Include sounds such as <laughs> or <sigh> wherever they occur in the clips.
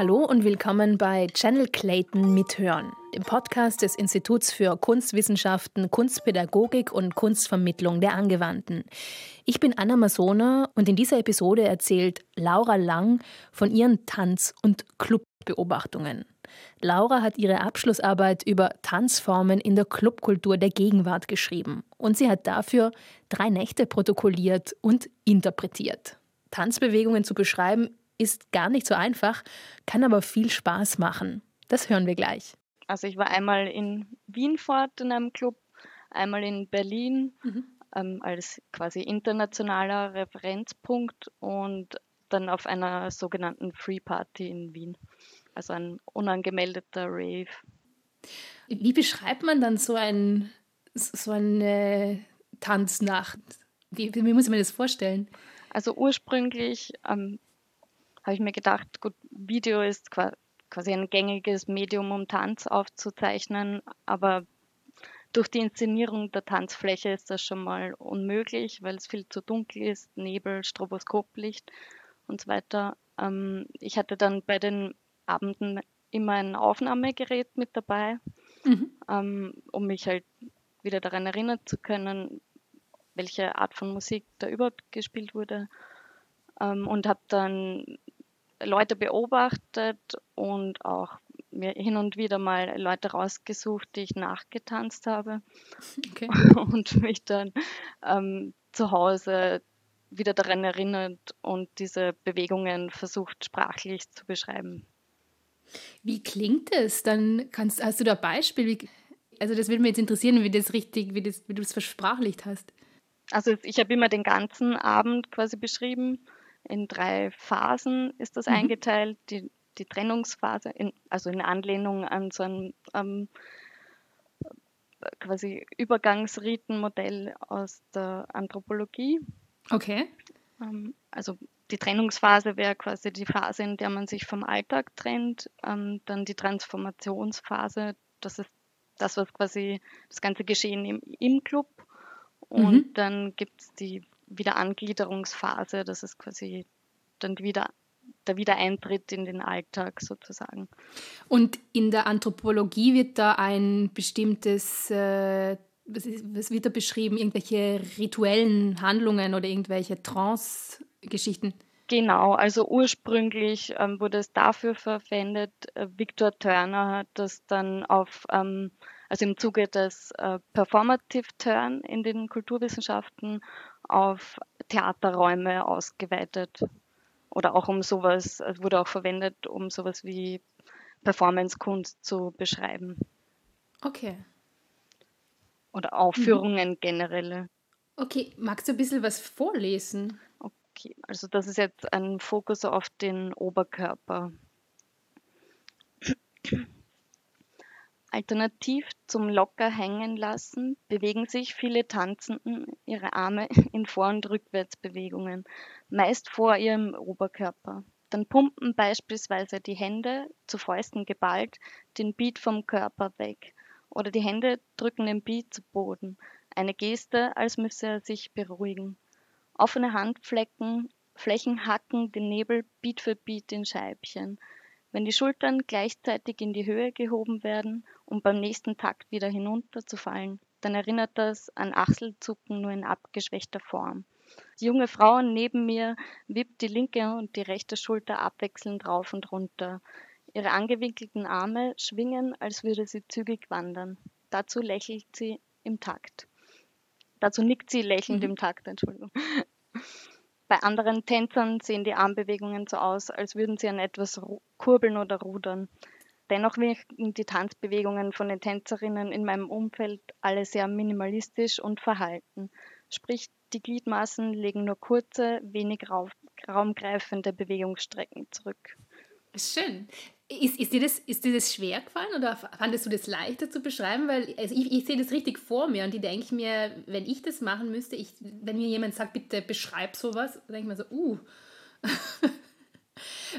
Hallo und willkommen bei Channel Clayton Mithören, dem Podcast des Instituts für Kunstwissenschaften, Kunstpädagogik und Kunstvermittlung der Angewandten. Ich bin Anna Masona und in dieser Episode erzählt Laura Lang von ihren Tanz- und Clubbeobachtungen. Laura hat ihre Abschlussarbeit über Tanzformen in der Clubkultur der Gegenwart geschrieben und sie hat dafür drei Nächte protokolliert und interpretiert. Tanzbewegungen zu beschreiben ist gar nicht so einfach, kann aber viel Spaß machen. Das hören wir gleich. Also ich war einmal in Wien fort in einem Club, einmal in Berlin mhm. ähm, als quasi internationaler Referenzpunkt und dann auf einer sogenannten Free Party in Wien. Also ein unangemeldeter Rave. Wie beschreibt man dann so, ein, so eine Tanznacht? Wie, wie muss man das vorstellen? Also ursprünglich ähm, habe ich mir gedacht, gut, Video ist quasi ein gängiges Medium, um Tanz aufzuzeichnen, aber durch die Inszenierung der Tanzfläche ist das schon mal unmöglich, weil es viel zu dunkel ist, Nebel, Stroboskoplicht und so weiter. Ähm, ich hatte dann bei den Abenden immer ein Aufnahmegerät mit dabei, mhm. ähm, um mich halt wieder daran erinnern zu können, welche Art von Musik da überhaupt gespielt wurde. Ähm, und habe dann Leute beobachtet und auch mir hin und wieder mal Leute rausgesucht, die ich nachgetanzt habe. Okay. <laughs> Und mich dann ähm, zu Hause wieder daran erinnert und diese Bewegungen versucht sprachlich zu beschreiben. Wie klingt es? Dann kannst, hast du da Beispiel? Wie, also das würde mich jetzt interessieren, wie das richtig, wie, das, wie du es versprachlicht hast. Also ich habe immer den ganzen Abend quasi beschrieben. In drei Phasen ist das mhm. eingeteilt. Die, die Trennungsphase, in, also in Anlehnung an so ein ähm, quasi Übergangsritenmodell aus der Anthropologie. Okay. Ähm, also die Trennungsphase wäre quasi die Phase, in der man sich vom Alltag trennt. Ähm, dann die Transformationsphase, das ist das, was quasi das ganze Geschehen im, im Club. Und mhm. dann gibt es die Wiederangliederungsphase, das ist quasi dann wieder der Wiedereintritt in den Alltag sozusagen. Und in der Anthropologie wird da ein bestimmtes, äh, was, ist, was, wird da beschrieben, irgendwelche rituellen Handlungen oder irgendwelche Trance-Geschichten? Genau, also ursprünglich ähm, wurde es dafür verwendet. Äh, Victor Turner hat das dann auf, ähm, also im Zuge des äh, Performative Turn in den Kulturwissenschaften auf Theaterräume ausgeweitet. Oder auch um sowas, es wurde auch verwendet, um sowas wie Performancekunst zu beschreiben. Okay. Oder Aufführungen mhm. generelle. Okay, magst du ein bisschen was vorlesen? Okay, also das ist jetzt ein Fokus auf den Oberkörper. Alternativ zum locker hängen lassen bewegen sich viele Tanzenden ihre Arme <laughs> in Vor- und Rückwärtsbewegungen, meist vor ihrem Oberkörper. Dann pumpen beispielsweise die Hände, zu Fäusten geballt, den Beat vom Körper weg. Oder die Hände drücken den Beat zu Boden. Eine Geste, als müsse er sich beruhigen. Offene Handflecken, Flächen hacken den Nebel Beat für Beat in Scheibchen. Wenn die Schultern gleichzeitig in die Höhe gehoben werden, um beim nächsten Takt wieder hinunterzufallen, dann erinnert das an Achselzucken nur in abgeschwächter Form. Die junge Frau neben mir wippt die linke und die rechte Schulter abwechselnd rauf und runter. Ihre angewinkelten Arme schwingen, als würde sie zügig wandern. Dazu lächelt sie im Takt. Dazu nickt sie lächelnd mhm. im Takt, Entschuldigung. Bei anderen Tänzern sehen die Armbewegungen so aus, als würden sie an etwas kurbeln oder rudern. Dennoch wirken die Tanzbewegungen von den Tänzerinnen in meinem Umfeld alle sehr minimalistisch und verhalten. Sprich, die Gliedmaßen legen nur kurze, wenig raumgreifende Bewegungsstrecken zurück. Schön. Ist, ist, dir das, ist dir das schwer gefallen oder fandest du das leichter zu beschreiben? Weil also ich, ich sehe das richtig vor mir und die denke ich mir, wenn ich das machen müsste, ich, wenn mir jemand sagt, bitte beschreib sowas, dann denke ich mir so, uh. <laughs>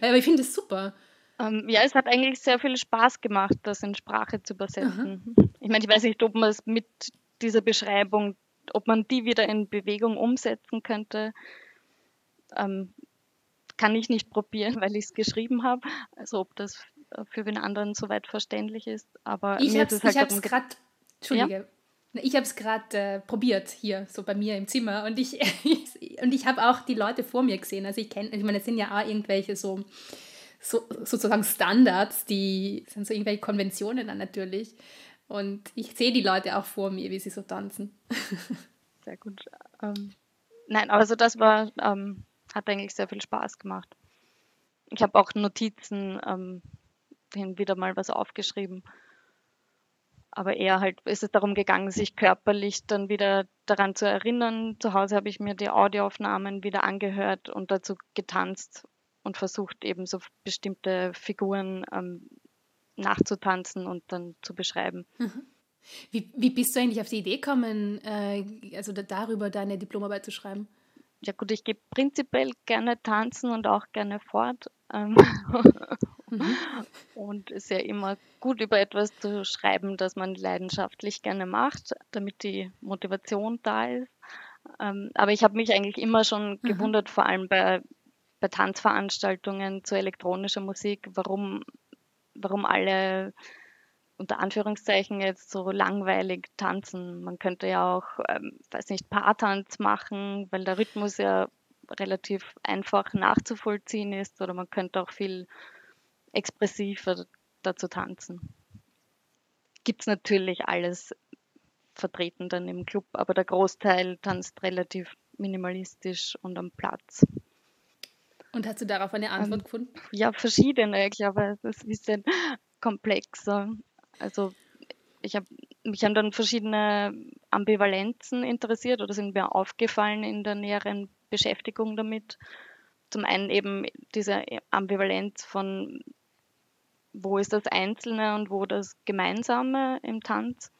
Aber ich finde es super. Um, ähm, ja, es hat eigentlich sehr viel Spaß gemacht, das in Sprache zu übersetzen. Aha. Ich meine, ich weiß nicht, ob man es mit dieser Beschreibung, ob man die wieder in Bewegung umsetzen könnte. Um, ähm, kann ich nicht probieren, weil ich es geschrieben habe. Also ob das für den anderen soweit verständlich ist. Aber ich habe es halt gerade, Entschuldige, ja? Ich habe es gerade äh, probiert hier, so bei mir im Zimmer. Und ich, <laughs> und ich habe auch die Leute vor mir gesehen. Also ich kenne, ich meine, es sind ja auch irgendwelche so, so sozusagen Standards, die sind so irgendwelche Konventionen dann natürlich. Und ich sehe die Leute auch vor mir, wie sie so tanzen. <laughs> Sehr gut. Ähm, nein, also das war, ähm, hat eigentlich sehr viel Spaß gemacht. Ich habe auch Notizen ähm, hin wieder mal was aufgeschrieben aber eher halt ist es darum gegangen, sich körperlich dann wieder daran zu erinnern. Zu Hause habe ich mir die Audioaufnahmen wieder angehört und dazu getanzt und versucht eben so bestimmte Figuren ähm, nachzutanzen und dann zu beschreiben. Mhm. Wie, wie bist du eigentlich auf die Idee gekommen, äh, also da, darüber deine Diplomarbeit zu schreiben? Ja gut, ich gehe prinzipiell gerne tanzen und auch gerne fort. Ähm, mhm. Und ist ja immer gut, über etwas zu schreiben, das man leidenschaftlich gerne macht, damit die Motivation da ist. Ähm, aber ich habe mich eigentlich immer schon mhm. gewundert, vor allem bei, bei Tanzveranstaltungen zu elektronischer Musik, warum, warum alle unter Anführungszeichen jetzt so langweilig tanzen. Man könnte ja auch, ähm, weiß nicht, Paartanz machen, weil der Rhythmus ja relativ einfach nachzuvollziehen ist oder man könnte auch viel expressiver dazu tanzen. Gibt es natürlich alles vertreten dann im Club, aber der Großteil tanzt relativ minimalistisch und am Platz. Und hast du darauf eine Antwort ähm, gefunden? Ja, verschiedene. Ich glaube, es ist ein bisschen komplexer. Also ich habe mich an dann verschiedene Ambivalenzen interessiert oder sind mir aufgefallen in der näheren Beschäftigung damit. Zum einen eben diese Ambivalenz von, wo ist das Einzelne und wo das Gemeinsame im Tanz,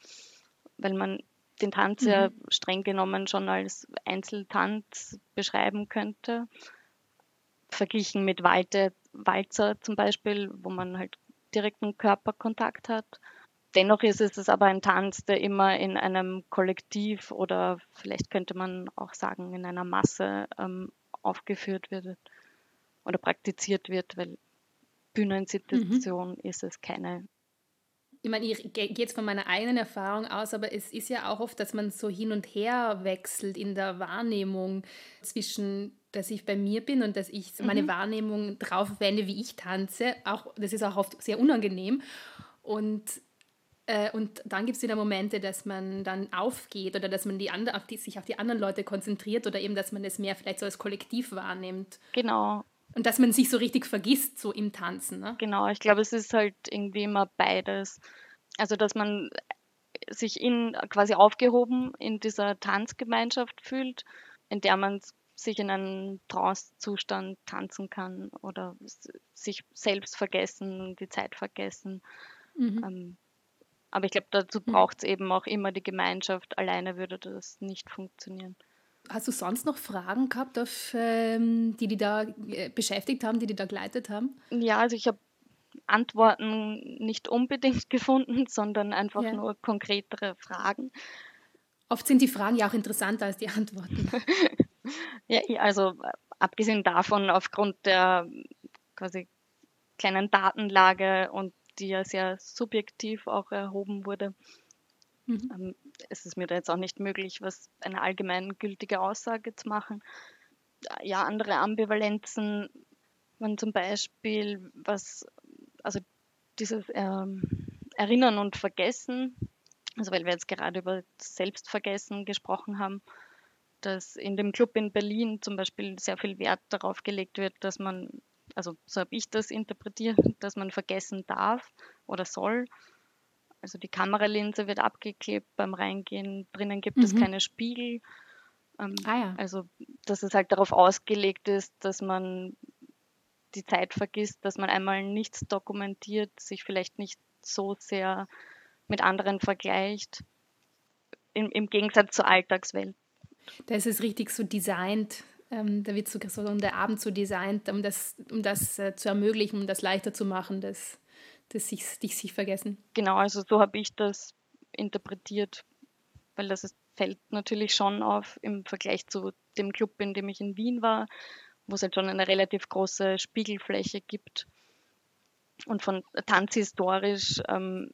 weil man den Tanz mhm. ja streng genommen schon als Einzeltanz beschreiben könnte, verglichen mit Walte, Walzer zum Beispiel, wo man halt direkten Körperkontakt hat. Dennoch ist es aber ein Tanz, der immer in einem Kollektiv oder vielleicht könnte man auch sagen in einer Masse ähm, aufgeführt wird oder praktiziert wird, weil Bühnensituation mhm. ist es keine. Ich meine, ich gehe jetzt von meiner eigenen Erfahrung aus, aber es ist ja auch oft, dass man so hin und her wechselt in der Wahrnehmung zwischen, dass ich bei mir bin und dass ich meine mhm. Wahrnehmung drauf wende, wie ich tanze. Auch, das ist auch oft sehr unangenehm. Und äh, und dann gibt es wieder Momente, dass man dann aufgeht oder dass man die andre, auf die, sich auf die anderen Leute konzentriert oder eben, dass man es mehr vielleicht so als Kollektiv wahrnimmt. Genau. Und dass man sich so richtig vergisst, so im Tanzen. Ne? Genau, ich glaube, es ist halt irgendwie immer beides. Also, dass man sich in, quasi aufgehoben in dieser Tanzgemeinschaft fühlt, in der man sich in einen Trance-Zustand tanzen kann oder sich selbst vergessen, die Zeit vergessen. Mhm. Ähm, aber ich glaube, dazu braucht es eben auch immer die Gemeinschaft. Alleine würde das nicht funktionieren. Hast du sonst noch Fragen gehabt, auf, ähm, die die da äh, beschäftigt haben, die die da geleitet haben? Ja, also ich habe Antworten nicht unbedingt <laughs> gefunden, sondern einfach ja. nur konkretere Fragen. Oft sind die Fragen ja auch interessanter als die Antworten. <laughs> ja, also äh, abgesehen davon, aufgrund der quasi kleinen Datenlage und die ja sehr subjektiv auch erhoben wurde. Mhm. Ähm, es ist mir da jetzt auch nicht möglich, was eine allgemeingültige Aussage zu machen. Ja, andere Ambivalenzen waren zum Beispiel, was, also dieses ähm, Erinnern und Vergessen, also weil wir jetzt gerade über Selbstvergessen gesprochen haben, dass in dem Club in Berlin zum Beispiel sehr viel Wert darauf gelegt wird, dass man also so habe ich das interpretiert, dass man vergessen darf oder soll. Also die Kameralinse wird abgeklebt beim Reingehen, drinnen gibt mhm. es keine Spiegel. Ähm, ah, ja. Also dass es halt darauf ausgelegt ist, dass man die Zeit vergisst, dass man einmal nichts dokumentiert, sich vielleicht nicht so sehr mit anderen vergleicht, im, im Gegensatz zur Alltagswelt. Das ist richtig so designt, ähm, da wird sogar so der Abend so designt, um das, um das äh, zu ermöglichen, um das leichter zu machen, dass, dass sich, dich sich vergessen. Genau, also so habe ich das interpretiert, weil das ist, fällt natürlich schon auf im Vergleich zu dem Club, in dem ich in Wien war, wo es halt schon eine relativ große Spiegelfläche gibt. Und von tanzhistorisch ähm,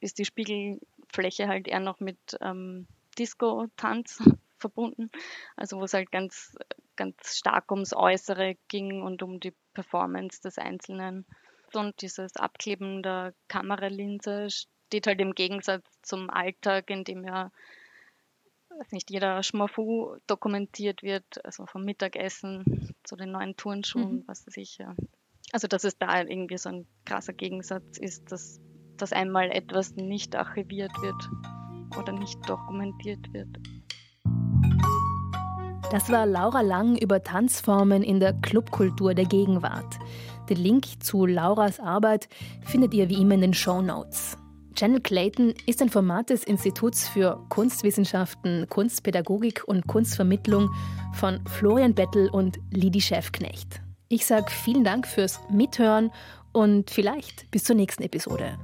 ist die Spiegelfläche halt eher noch mit ähm, Disco-Tanz <laughs> verbunden, also wo es halt ganz, ganz stark ums Äußere ging und um die Performance des Einzelnen. Und dieses Abkleben der Kameralinse steht halt im Gegensatz zum Alltag, in dem ja weiß nicht, jeder Schmafu dokumentiert wird, also vom Mittagessen zu den neuen Turnschuhen, mhm. was weiß ich. Ja. Also dass es da irgendwie so ein krasser Gegensatz ist, dass, dass einmal etwas nicht archiviert wird oder nicht dokumentiert wird. Das war Laura Lang über Tanzformen in der Clubkultur der Gegenwart. Den Link zu Lauras Arbeit findet ihr wie immer in den Show Notes. Channel Clayton ist ein Format des Instituts für Kunstwissenschaften, Kunstpädagogik und Kunstvermittlung von Florian Bettel und Lidi Schäfknecht. Ich sage vielen Dank fürs Mithören und vielleicht bis zur nächsten Episode.